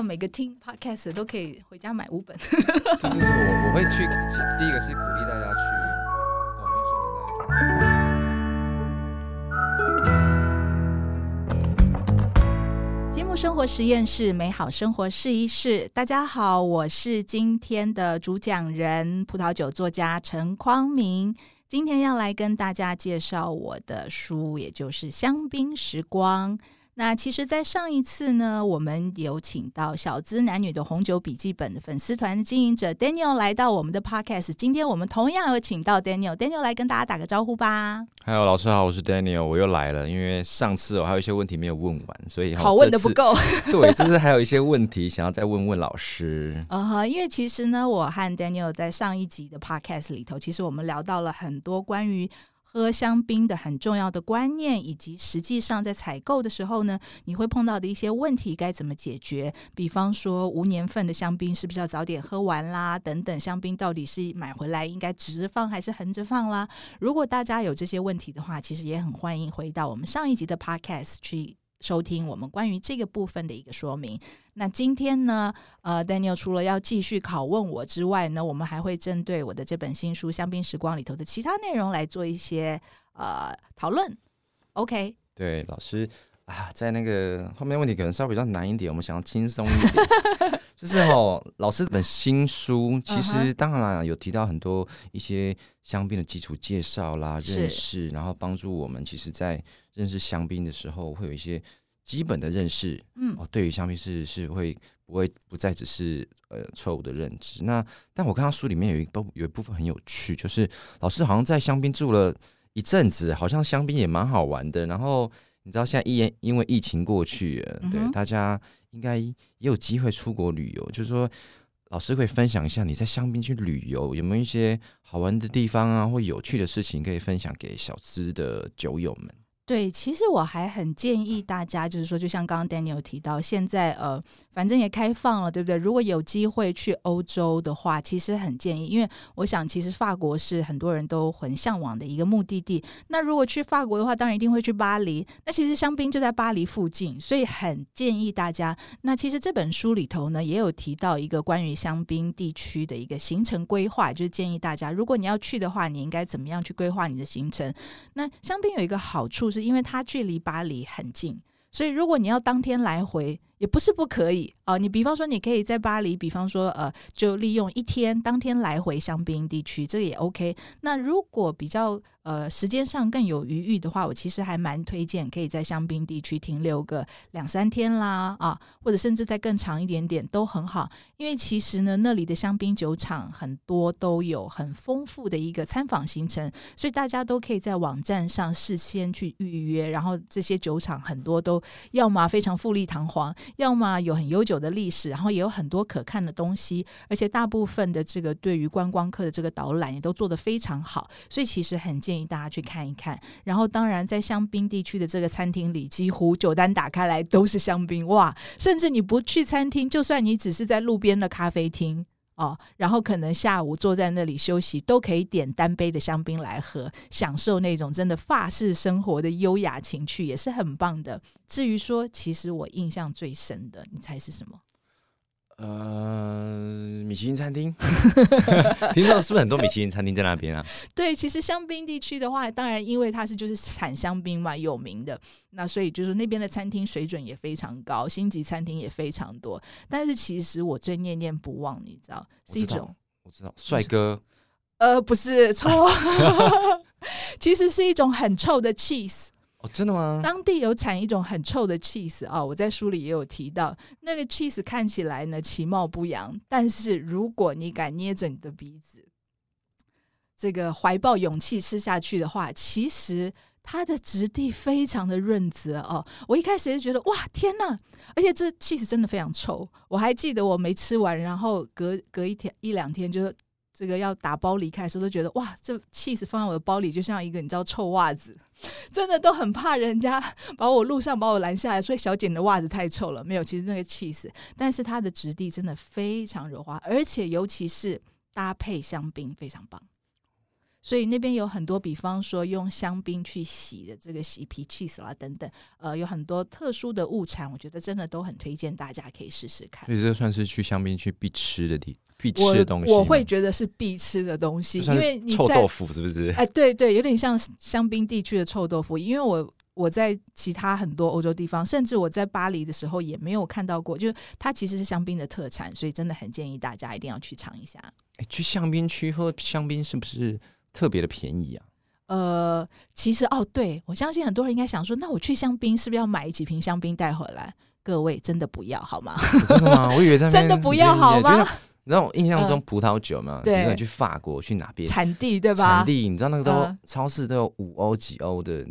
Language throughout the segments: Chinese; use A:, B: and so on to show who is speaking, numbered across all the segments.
A: 好每个听 podcast 都可以回家买五本。
B: 我我会去，第一个是鼓励大家去抖音收藏大家去。
A: 积木生活实验室，美好生活试一试。大家好，我是今天的主讲人，葡萄酒作家陈匡明。今天要来跟大家介绍我的书，也就是《香槟时光》。那其实，在上一次呢，我们有请到小资男女的红酒笔记本的粉丝团的经营者 Daniel 来到我们的 Podcast。今天我们同样有请到 Daniel，Daniel 来跟大家打个招呼吧。
B: Hello，老师好，我是 Daniel，我又来了。因为上次我还有一些问题没有问完，所以
A: 好问的不够。
B: 对，就是还有一些问题想要再问问老师。
A: 啊哈，因为其实呢，我和 Daniel 在上一集的 Podcast 里头，其实我们聊到了很多关于。喝香槟的很重要的观念，以及实际上在采购的时候呢，你会碰到的一些问题该怎么解决？比方说无年份的香槟是不是要早点喝完啦？等等，香槟到底是买回来应该直放还是横着放啦？如果大家有这些问题的话，其实也很欢迎回到我们上一集的 Podcast 去。收听我们关于这个部分的一个说明。那今天呢，呃，Daniel 除了要继续拷问我之外呢，我们还会针对我的这本新书《香槟时光》里头的其他内容来做一些呃讨论。OK，
B: 对，老师啊，在那个后面问题可能稍微比较难一点，我们想要轻松一点。就是哦，老师这本新书其实当然有提到很多一些香槟的基础介绍啦、认识，然后帮助我们其实，在认识香槟的时候，会有一些基本的认识。嗯，哦，对于香槟是是会不会不再只是呃错误的认知。那但我看到书里面有一部有一部分很有趣，就是老师好像在香槟住了一阵子，好像香槟也蛮好玩的。然后你知道现在疫因为疫情过去，对大家。应该也有机会出国旅游，就是说，老师会分享一下你在香槟去旅游有没有一些好玩的地方啊，或有趣的事情可以分享给小资的酒友们。
A: 对，其实我还很建议大家，就是说，就像刚刚 Daniel 提到，现在呃，反正也开放了，对不对？如果有机会去欧洲的话，其实很建议，因为我想，其实法国是很多人都很向往的一个目的地。那如果去法国的话，当然一定会去巴黎。那其实香槟就在巴黎附近，所以很建议大家。那其实这本书里头呢，也有提到一个关于香槟地区的一个行程规划，就是建议大家，如果你要去的话，你应该怎么样去规划你的行程？那香槟有一个好处是。因为它距离巴黎很近，所以如果你要当天来回，也不是不可以啊。你比方说，你可以在巴黎，比方说，呃，就利用一天当天来回香槟地区，这个也 OK。那如果比较。呃，时间上更有余裕的话，我其实还蛮推荐可以在香槟地区停留个两三天啦，啊，或者甚至再更长一点点都很好。因为其实呢，那里的香槟酒厂很多都有很丰富的一个参访行程，所以大家都可以在网站上事先去预约。然后这些酒厂很多都要么非常富丽堂皇，要么有很悠久的历史，然后也有很多可看的东西。而且大部分的这个对于观光客的这个导览也都做得非常好，所以其实很。建议大家去看一看，然后当然在香槟地区的这个餐厅里，几乎酒单打开来都是香槟哇！甚至你不去餐厅，就算你只是在路边的咖啡厅哦，然后可能下午坐在那里休息，都可以点单杯的香槟来喝，享受那种真的法式生活的优雅情趣，也是很棒的。至于说，其实我印象最深的，你猜是什么？
B: 呃，米其林餐厅，听说是不是很多米其林餐厅在那边啊？
A: 对，其实香槟地区的话，当然因为它是就是产香槟嘛，有名的，那所以就是那边的餐厅水准也非常高，星级餐厅也非常多。但是其实我最念念不忘，你知道，是一种
B: 我知道帅哥，
A: 呃，不是错，其实是一种很臭的 cheese。
B: 哦，真的吗？
A: 当地有产一种很臭的 cheese 啊，我在书里也有提到，那个 cheese 看起来呢其貌不扬，但是如果你敢捏着你的鼻子，这个怀抱勇气吃下去的话，其实它的质地非常的润泽哦。我一开始就觉得哇天呐，而且这 cheese 真的非常臭，我还记得我没吃完，然后隔隔一天一两天就。这个要打包离开的时候，都觉得哇，这气死放在我的包里，就像一个你知道臭袜子，真的都很怕人家 把我路上把我拦下来，所以小姐的袜子太臭了。没有，其实那个气死，但是它的质地真的非常柔滑，而且尤其是搭配香槟非常棒。所以那边有很多，比方说用香槟去洗的这个洗皮 cheese 啦等等，呃，有很多特殊的物产，我觉得真的都很推荐大家可以试试看。
B: 所以这算是去香槟去必吃的地必吃的东西吗，
A: 我会觉得是必吃的东西，因为你
B: 臭豆腐是不是？
A: 哎，对对，有点像香槟地区的臭豆腐，因为我。我在其他很多欧洲地方，甚至我在巴黎的时候也没有看到过，就是它其实是香槟的特产，所以真的很建议大家一定要去尝一下。
B: 哎，去香槟区喝香槟是不是特别的便宜啊？
A: 呃，其实哦，对我相信很多人应该想说，那我去香槟是不是要买几瓶香槟带回来？各位真的不要好吗？
B: 真的吗？我以为在
A: 真的不要好吗？
B: 你知道我印象中葡萄酒嘛？对，去法国去哪边
A: 产地对吧？
B: 产地你知道那个都超市都有五欧几欧的。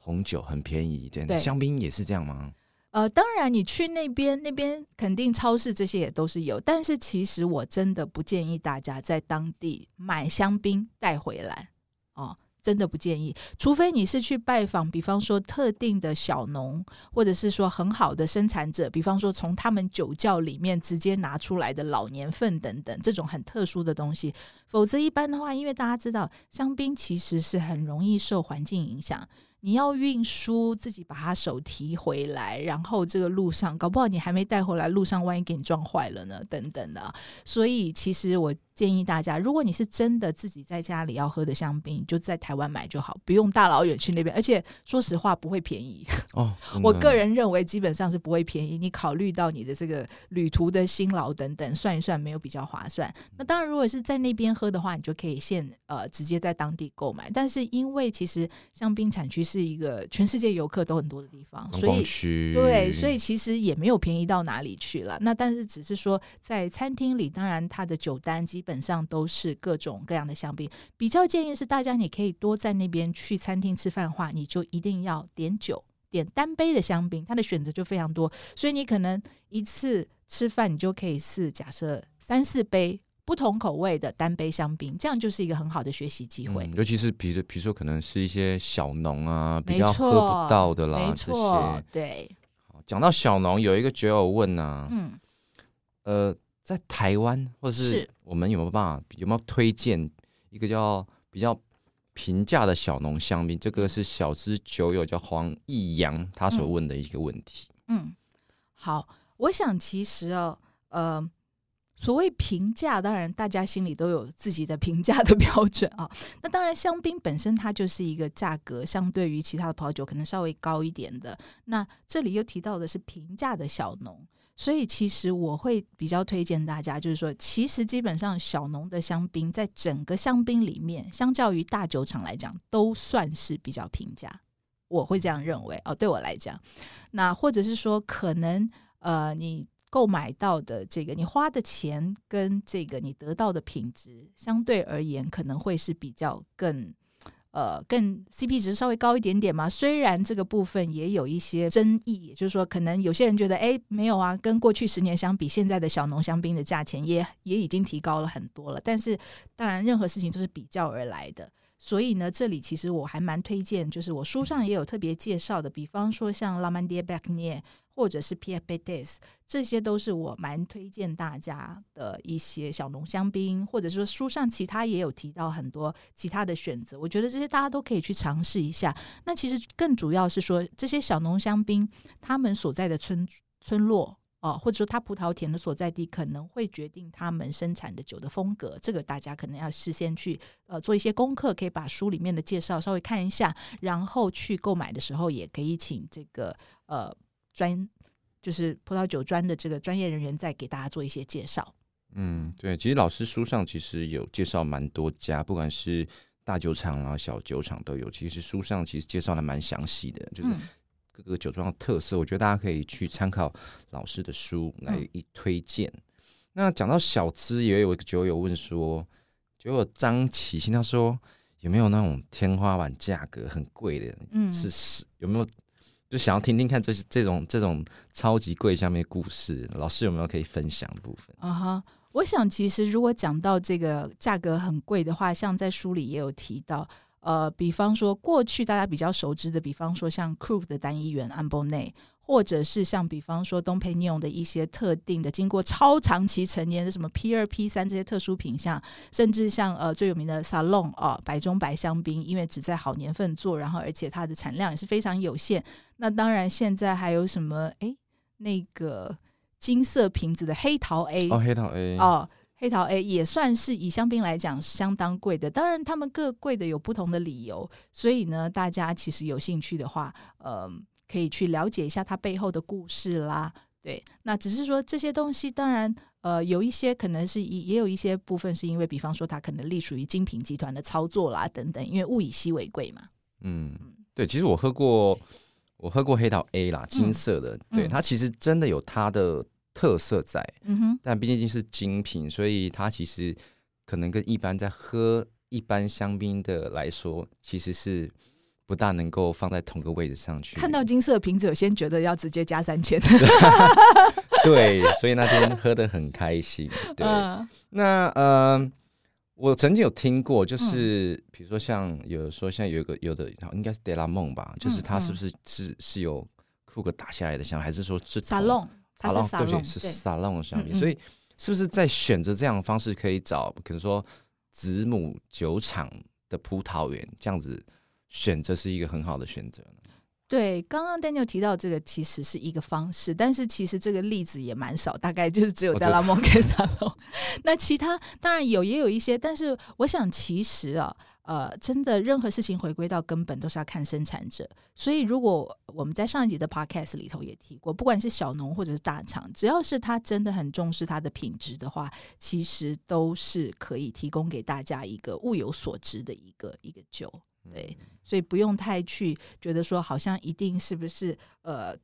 B: 红酒很便宜，对，香槟也是这样吗？
A: 呃，当然，你去那边，那边肯定超市这些也都是有，但是其实我真的不建议大家在当地买香槟带回来哦，真的不建议，除非你是去拜访，比方说特定的小农，或者是说很好的生产者，比方说从他们酒窖里面直接拿出来的老年份等等这种很特殊的东西，否则一般的话，因为大家知道香槟其实是很容易受环境影响。你要运输，自己把它手提回来，然后这个路上搞不好你还没带回来，路上万一给你撞坏了呢？等等的，所以其实我。建议大家，如果你是真的自己在家里要喝的香槟，就在台湾买就好，不用大老远去那边。而且说实话，不会便宜
B: 哦。
A: 我个人认为，基本上是不会便宜。你考虑到你的这个旅途的辛劳等等，算一算没有比较划算。那当然，如果是在那边喝的话，你就可以现呃直接在当地购买。但是因为其实香槟产区是一个全世界游客都很多的地方，所以对，所以其实也没有便宜到哪里去了。那但是只是说在餐厅里，当然它的酒单基本上都是各种各样的香槟，比较建议是大家你可以多在那边去餐厅吃饭的话，你就一定要点酒，点单杯的香槟，它的选择就非常多，所以你可能一次吃饭你就可以试假设三四杯不同口味的单杯香槟，这样就是一个很好的学习机会。
B: 尤其是比如比如说可能是一些小农啊，比较喝不到的啦，
A: 没错，对。
B: 讲到小农，有一个酒友问呢，嗯，呃。在台湾，或者是我们有没有办法，有没有推荐一个叫比较平价的小农香槟？这个是小资酒友叫黄义阳他所问的一个问题。
A: 嗯，好，我想其实哦，呃，所谓平价，当然大家心里都有自己的评价的标准啊。那当然，香槟本身它就是一个价格相对于其他的葡萄酒可能稍微高一点的。那这里又提到的是平价的小农。所以其实我会比较推荐大家，就是说，其实基本上小农的香槟在整个香槟里面，相较于大酒厂来讲，都算是比较平价。我会这样认为哦。对我来讲，那或者是说，可能呃，你购买到的这个，你花的钱跟这个你得到的品质，相对而言，可能会是比较更。呃，更 CP 值稍微高一点点嘛。虽然这个部分也有一些争议，也就是说，可能有些人觉得，哎，没有啊，跟过去十年相比，现在的小农香槟的价钱也也已经提高了很多了。但是，当然，任何事情都是比较而来的。所以呢，这里其实我还蛮推荐，就是我书上也有特别介绍的，比方说像拉曼迪贝克涅或者是 Pierre b e t e s 这些都是我蛮推荐大家的一些小浓香槟，或者说书上其他也有提到很多其他的选择，我觉得这些大家都可以去尝试一下。那其实更主要是说，这些小浓香槟他们所在的村村落。哦，或者说它葡萄田的所在地可能会决定他们生产的酒的风格，这个大家可能要事先去呃做一些功课，可以把书里面的介绍稍微看一下，然后去购买的时候也可以请这个呃专就是葡萄酒专的这个专业人员在给大家做一些介绍。
B: 嗯，对，其实老师书上其实有介绍蛮多家，不管是大酒厂啊、小酒厂都有，其实书上其实介绍的蛮详细的，就是。各个酒庄的特色，我觉得大家可以去参考老师的书来一推荐。那讲到小资，也有一个酒友问说，酒友张启新他说有没有那种天花板价格很贵的？嗯，是是有没有？就想要听听看这些这种这种超级贵下面故事，老师有没有可以分享部分？
A: 啊哈，我想其实如果讲到这个价格很贵的话，像在书里也有提到。呃，比方说过去大家比较熟知的，比方说像 Krug 的单一元 a m b o n e 或者是像比方说东培尼的一些特定的经过超长期陈年的什么 P 二 P 三这些特殊品相，甚至像呃最有名的 Salon 哦白中白香槟，因为只在好年份做，然后而且它的产量也是非常有限。那当然现在还有什么哎那个金色瓶子的黑桃 A
B: 哦，黑桃 A
A: 哦。黑桃 A 也算是以香槟来讲相当贵的，当然他们各贵的有不同的理由，所以呢，大家其实有兴趣的话，呃，可以去了解一下它背后的故事啦。对，那只是说这些东西，当然，呃，有一些可能是也有一些部分是因为，比方说它可能隶属于精品集团的操作啦等等，因为物以稀为贵嘛。
B: 嗯，对，其实我喝过，我喝过黑桃 A 啦，金色的，对它其实真的有它的。特色在，嗯哼，但毕竟是精品，所以它其实可能跟一般在喝一般香槟的来说，其实是不大能够放在同个位置上去。
A: 看到金色瓶子，我先觉得要直接加三千。
B: 对，所以那天喝的很开心。对，那呃，我曾经有听过，就是比如说像有说像有一个有的应该是德拉梦吧，就是它是不是是是有库克打下来的香，还是说是
A: 沙龙？
B: 沙龙对不是沙龙的香槟，所以是不是在选择这样的方式，可以找可能说子母酒厂的葡萄园这样子选择是一个很好的选择呢？
A: 对，刚刚 Daniel 提到这个其实是一个方式，但是其实这个例子也蛮少，大概就是只有德拉蒙跟沙龙。那其他当然有，也有一些，但是我想其实啊。呃，真的，任何事情回归到根本都是要看生产者。所以，如果我们在上一集的 podcast 里头也提过，不管是小农或者是大厂，只要是他真的很重视它的品质的话，其实都是可以提供给大家一个物有所值的一个一个酒。对，所以不用太去觉得说，好像一定是不是呃。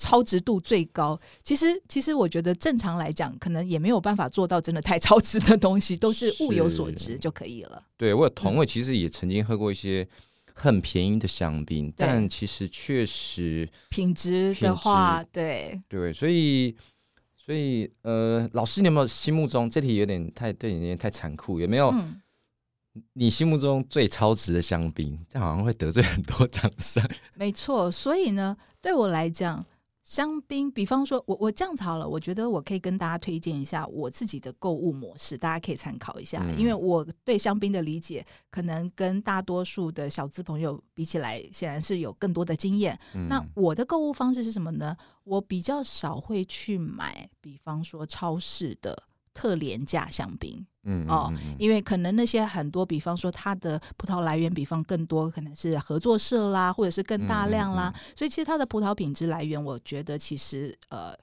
A: 超值度最高，其实其实我觉得正常来讲，可能也没有办法做到真的太超值的东西，都是物有所值就可以了。
B: 对我有同位，其实也曾经喝过一些很便宜的香槟，但其实确实
A: 品质的话，对
B: 对，所以所以呃，老师，你有没有心目中这题有点太对你有点太残酷？有没有你心目中最超值的香槟？这好像会得罪很多 厂商。
A: 没错，所以呢，对我来讲。香槟，比方说，我我这样子好了，我觉得我可以跟大家推荐一下我自己的购物模式，大家可以参考一下。因为我对香槟的理解，可能跟大多数的小资朋友比起来，显然是有更多的经验。那我的购物方式是什么呢？我比较少会去买，比方说超市的。特廉价香槟，嗯哦，因为可能那些很多，比方说它的葡萄来源，比方更多可能是合作社啦，或者是更大量啦，所以其实它的葡萄品质来源，我觉得其实呃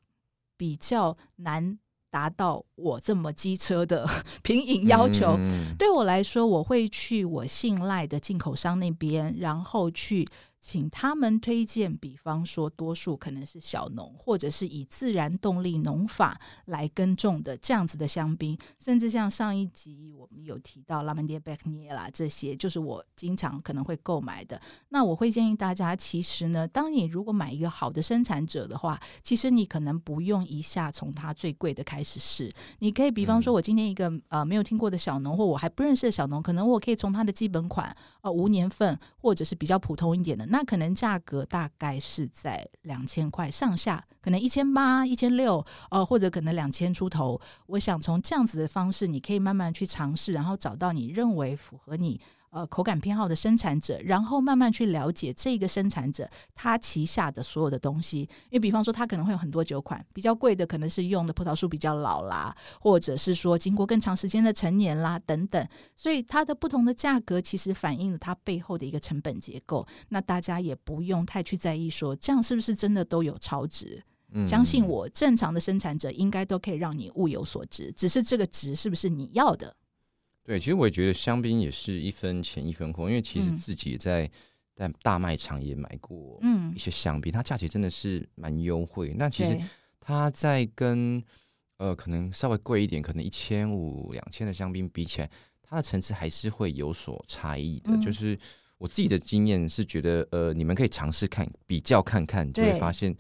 A: 比较难达到我这么机车的 品饮要求。对我来说，我会去我信赖的进口商那边，然后去。请他们推荐，比方说，多数可能是小农，或者是以自然动力农法来耕种的这样子的香槟，甚至像上一集我们有提到拉曼迪贝克涅啦，这些就是我经常可能会购买的。那我会建议大家，其实呢，当你如果买一个好的生产者的话，其实你可能不用一下从它最贵的开始试，你可以比方说，我今天一个呃没有听过的小农，或我还不认识的小农，可能我可以从它的基本款呃无年份，或者是比较普通一点的。那可能价格大概是在两千块上下，可能一千八、一千六，呃，或者可能两千出头。我想从这样子的方式，你可以慢慢去尝试，然后找到你认为符合你。呃，口感偏好的生产者，然后慢慢去了解这个生产者他旗下的所有的东西。因为比方说，他可能会有很多酒款，比较贵的可能是用的葡萄树比较老啦，或者是说经过更长时间的陈年啦等等。所以它的不同的价格其实反映了它背后的一个成本结构。那大家也不用太去在意说这样是不是真的都有超值。相信我，正常的生产者应该都可以让你物有所值，只是这个值是不是你要的。
B: 对，其实我也觉得香槟也是一分钱一分货，因为其实自己也在在大卖场也买过一些香槟，它价钱真的是蛮优惠。那其实它在跟呃可能稍微贵一点，可能一千五两千的香槟比起来，它的层次还是会有所差异的。就是我自己的经验是觉得，呃，你们可以尝试看比较看看，就会发现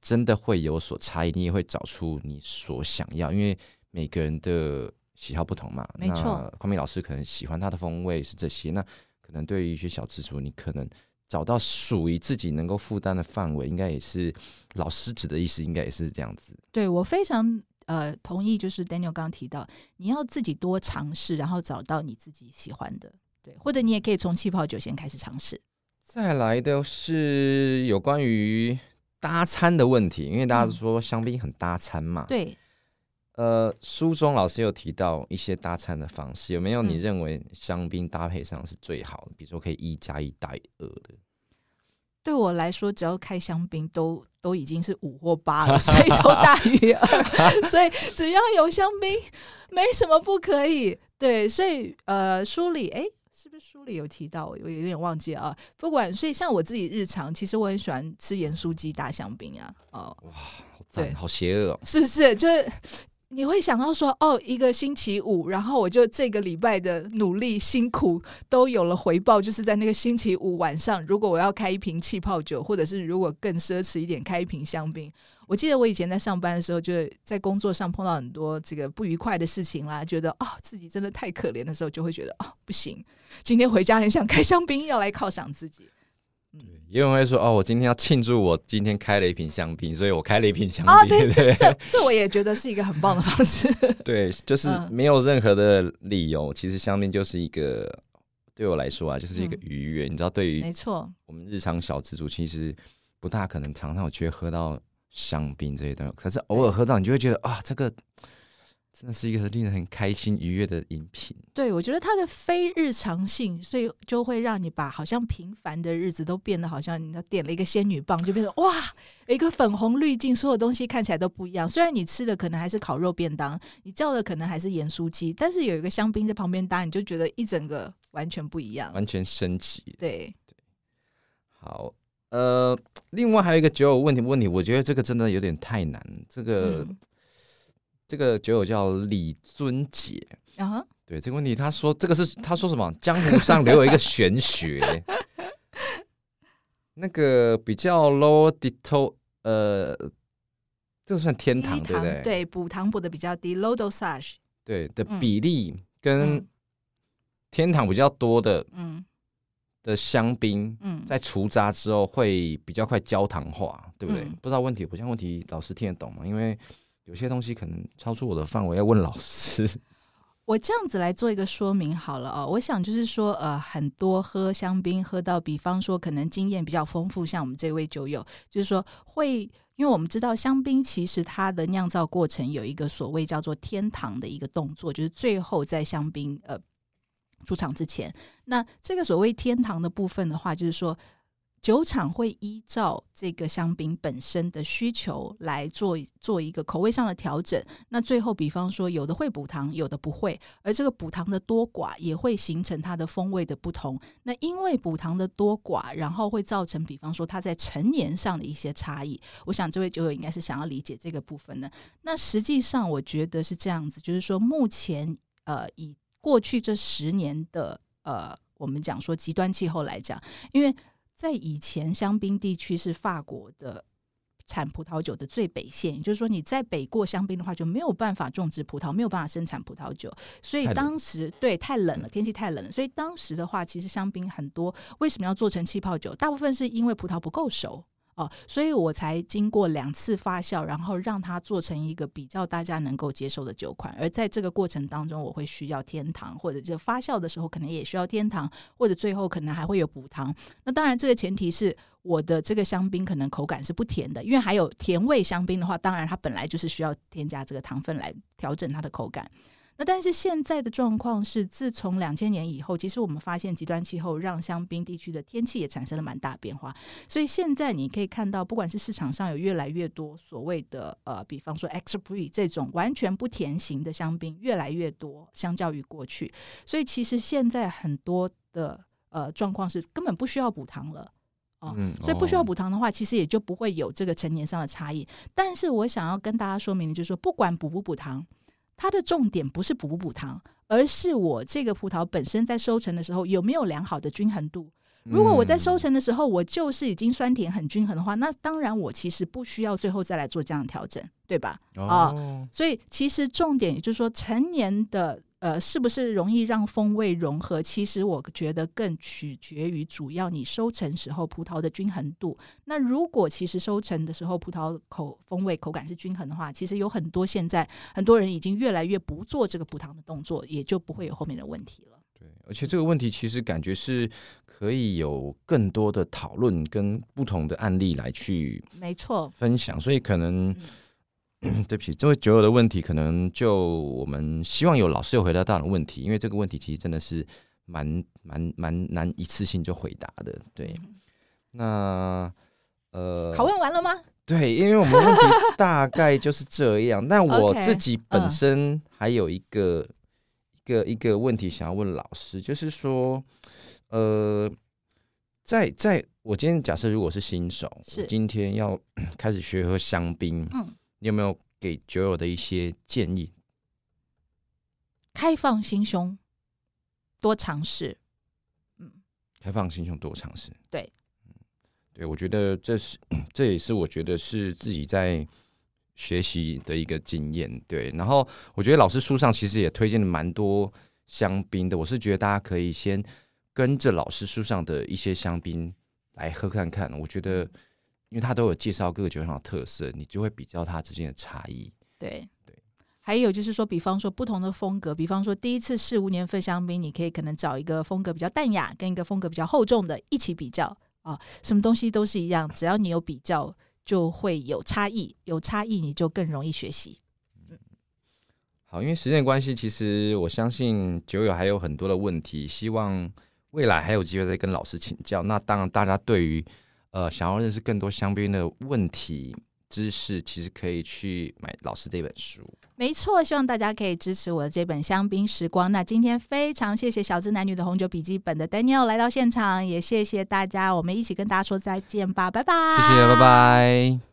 B: 真的会有所差异，你也会找出你所想要，因为每个人的。喜好不同嘛，
A: 没错。
B: 匡明老师可能喜欢他的风味是这些，那可能对于一些小资族，你可能找到属于自己能够负担的范围，应该也是老师指的意思，应该也是这样子。
A: 对我非常呃同意，就是 Daniel 刚刚提到，你要自己多尝试，然后找到你自己喜欢的，对，或者你也可以从气泡酒先开始尝试。
B: 再来的是有关于搭餐的问题，因为大家都说香槟很搭餐嘛。
A: 对，
B: 呃，书中老师有提到一些搭餐的方式，有没有你
A: 嗯
B: 认为香槟搭配上是最好的？比如说可以一加一大于二的。
A: 对我来说，只要开香槟都都已经是五或八了，所以都大于二，所以只要有香槟，没什么不可以。对，所以呃，书里哎。是不是书里有提到？我有点忘记啊。不管，所以像我自己日常，其实我很喜欢吃盐酥鸡搭香槟啊。哦，哇
B: 好
A: 对
B: 赞，好邪恶哦！
A: 是不是？就是你会想到说，哦，一个星期五，然后我就这个礼拜的努力辛苦都有了回报，就是在那个星期五晚上，如果我要开一瓶气泡酒，或者是如果更奢侈一点开一瓶香槟。我记得我以前在上班的时候，就在工作上碰到很多这个不愉快的事情啦，觉得啊、自己真的太可怜的时候，就会觉得啊、不行，今天回家很想开香槟，要来犒赏自己。
B: 也有人会说哦，我今天要庆祝我今天开了一瓶香槟，所以我开了一瓶香
A: 啊，
B: 槟，
A: 对，
B: 对
A: 这这这我也觉得是一个很棒的方式。
B: 对，就是
A: 嗯
B: 没有任何的理由。其实香槟就是一个对我来说啊，就是一个
A: 嗯
B: 愉悦。你知道，对于
A: 没错，
B: 我们日常小资族，其实不大可能常常有去喝到香槟这些东西，可是偶尔喝到，你就会觉得啊，这个真的是一个令人很开心愉悦的饮品。
A: 对，我觉得它的非日常性，所以就会让你把好像平凡的日子都变得好像你点了一个仙女棒，就变得哇，有一个粉红滤镜，所有东西看起来都不一样。虽然你吃的可能还是烤肉便当，你叫的可能还是盐酥鸡，但是有一个香槟在旁边搭，你就觉得一整个完全不一样。
B: 完全升级。
A: 对，
B: 好，呃，另外还有一个酒友问题，问题，我觉得这个真的有点太难。这个、
A: 嗯
B: 这个酒友叫李尊杰，
A: 然后
B: 对这个问题，他说这个是他说什么？江湖上留有一个玄学，那个比较 low dito，呃，这个算天堂
A: 低
B: 对不对？
A: 对，补糖补的比较低，low dosage。
B: 对的
A: 嗯
B: 比例跟
A: 嗯
B: 天堂比较多的
A: 嗯
B: 的香槟，
A: 嗯，
B: 在除渣之后会比较快焦糖化，对不对？
A: 嗯
B: 不知道问题，不像问题，老师听得懂吗？因为有些东西可能超出我的范围，要问老师。
A: 我这样子来做一个说明好了哦，我想就是说，呃，很多喝香槟喝到，比方说可能经验比较丰富，像我们这位酒友，就是说会，因为我们知道香槟其实它的酿造过程有一个所谓叫做天堂的一个动作，就是最后在香槟呃出厂之前，那这个所谓天堂的部分的话，就是说。酒厂会依照这个香槟本身的需求来做做一个口味上的调整，那最后，比方说，有的会补糖，有的不会，而这个补糖的多寡也会形成它的风味的不同。那因为补糖的多寡，然后会造成，比方说它在陈年上的一些差异。我想这位酒友应该是想要理解这个部分的。那实际上，我觉得是这样子，就是说，目前呃，以过去这十年的呃，我们讲说极端气候来讲，因为在以前香槟地区是法国的。产葡萄酒的最北线，也就是说你在北过香槟的话，就没有办法种植葡萄，没有办法生产葡萄酒。所以当时对太冷了，天气太冷了，所以当时的话，其实香槟很多为什么要做成气泡酒？大部分是因为葡萄不够熟。哦，所以我才经过两次发酵，然后让它做成一个比较大家能够接受的酒款。而在这个过程当中，我会需要天糖，或者就发酵的时候可能也需要天糖，或者最后可能还会有补糖。那当然，这个前提是我的这个香槟可能口感是不甜的，因为还有甜味香槟的话，当然它本来就是需要添加这个糖分来调整它的口感。那但是现在的状况是，自从两千年以后，其实我们发现极端气候让香槟地区的天气也产生了蛮大变化，所以现在你可以看到，不管是市场上有越来越多所谓的呃，比方说 extra brie 这种完全不甜型的香槟越来越多，相较于过去，所以其实现在很多的呃状况是根本不需要补糖了。哦
B: 嗯
A: 所以不需要
B: 哦
A: 补糖的话，其实也就不会有这个成年上的差异。但是我想要跟大家说明的就是说，不管补不补糖，它的重点不是补不补糖，而是我这个葡萄本身在收成的时候有没有良好的均衡度。如果我在收
B: 嗯
A: 成的时候，我就是已经酸甜很均衡的话，那当然我其实不需要最后再来做这样的调整，对吧？
B: 哦，
A: 所以其实重点也就是说，成年的呃，是不是容易让风味融合？其实我觉得更取决于主要你收成时候葡萄的均衡度。那如果其实收成的时候葡萄口风味口感是均衡的话，其实有很多现在很多人已经越来越不做这个补糖的动作，也就不会有后面的问题了。
B: 对，而且这个问题其实感觉是可以有更多的讨论跟不同的案例来去
A: 没错
B: 分享，所以可能。对不起，这位酒友的问题，可能就我们希望有老师有回答到的问题，因为这个问题其实真的是蛮蛮蛮难一次性就回答的。对，那呃，
A: 拷问完了吗？
B: 对，因为我们问题大概就是这样。但我自己本身还有一个一个一个问题想要问老师，就是说，呃，在在我今天假设如果是新手，
A: 是
B: 今天要 开始学喝香槟，
A: 嗯。
B: 你有没有给酒友的一些建议？
A: 开放心胸，多尝试。
B: 嗯，开放心胸，多尝试。
A: 对，
B: 嗯，对，我觉得这是这也是我觉得是自己在学习的一个经验。对，然后我觉得老师书上其实也推荐了蛮多香槟的，我是觉得大家可以先跟着老师书上的一些香槟来喝看看。我觉得。因为他都有介绍各个酒厂的特色，你就会比较它之间的差异。
A: 对
B: 对，
A: 还有就是说，比方说不同的风格，比方说第一次试无年份香槟，你可以可能找一个风格比较淡雅，跟一个风格比较厚重的一起比较啊。什么东西都是一样，只要你有比较，就会有差异，有差异你就更容易学习。
B: 嗯，好，因为时间关系，其实我相信酒友还有很多的问题，希望未来还有机会再跟老师请教。那当然，大家对于呃，想要认识更多香槟的问题知识，其实可以去买老师这本书。
A: 没错，希望大家可以支持我的这本《香槟时光》。那今天非常谢谢小资男女的红酒笔记本的 Daniel 来到现场，也谢谢大家，我们一起跟大家说再见吧，拜拜，
B: 谢谢，拜拜。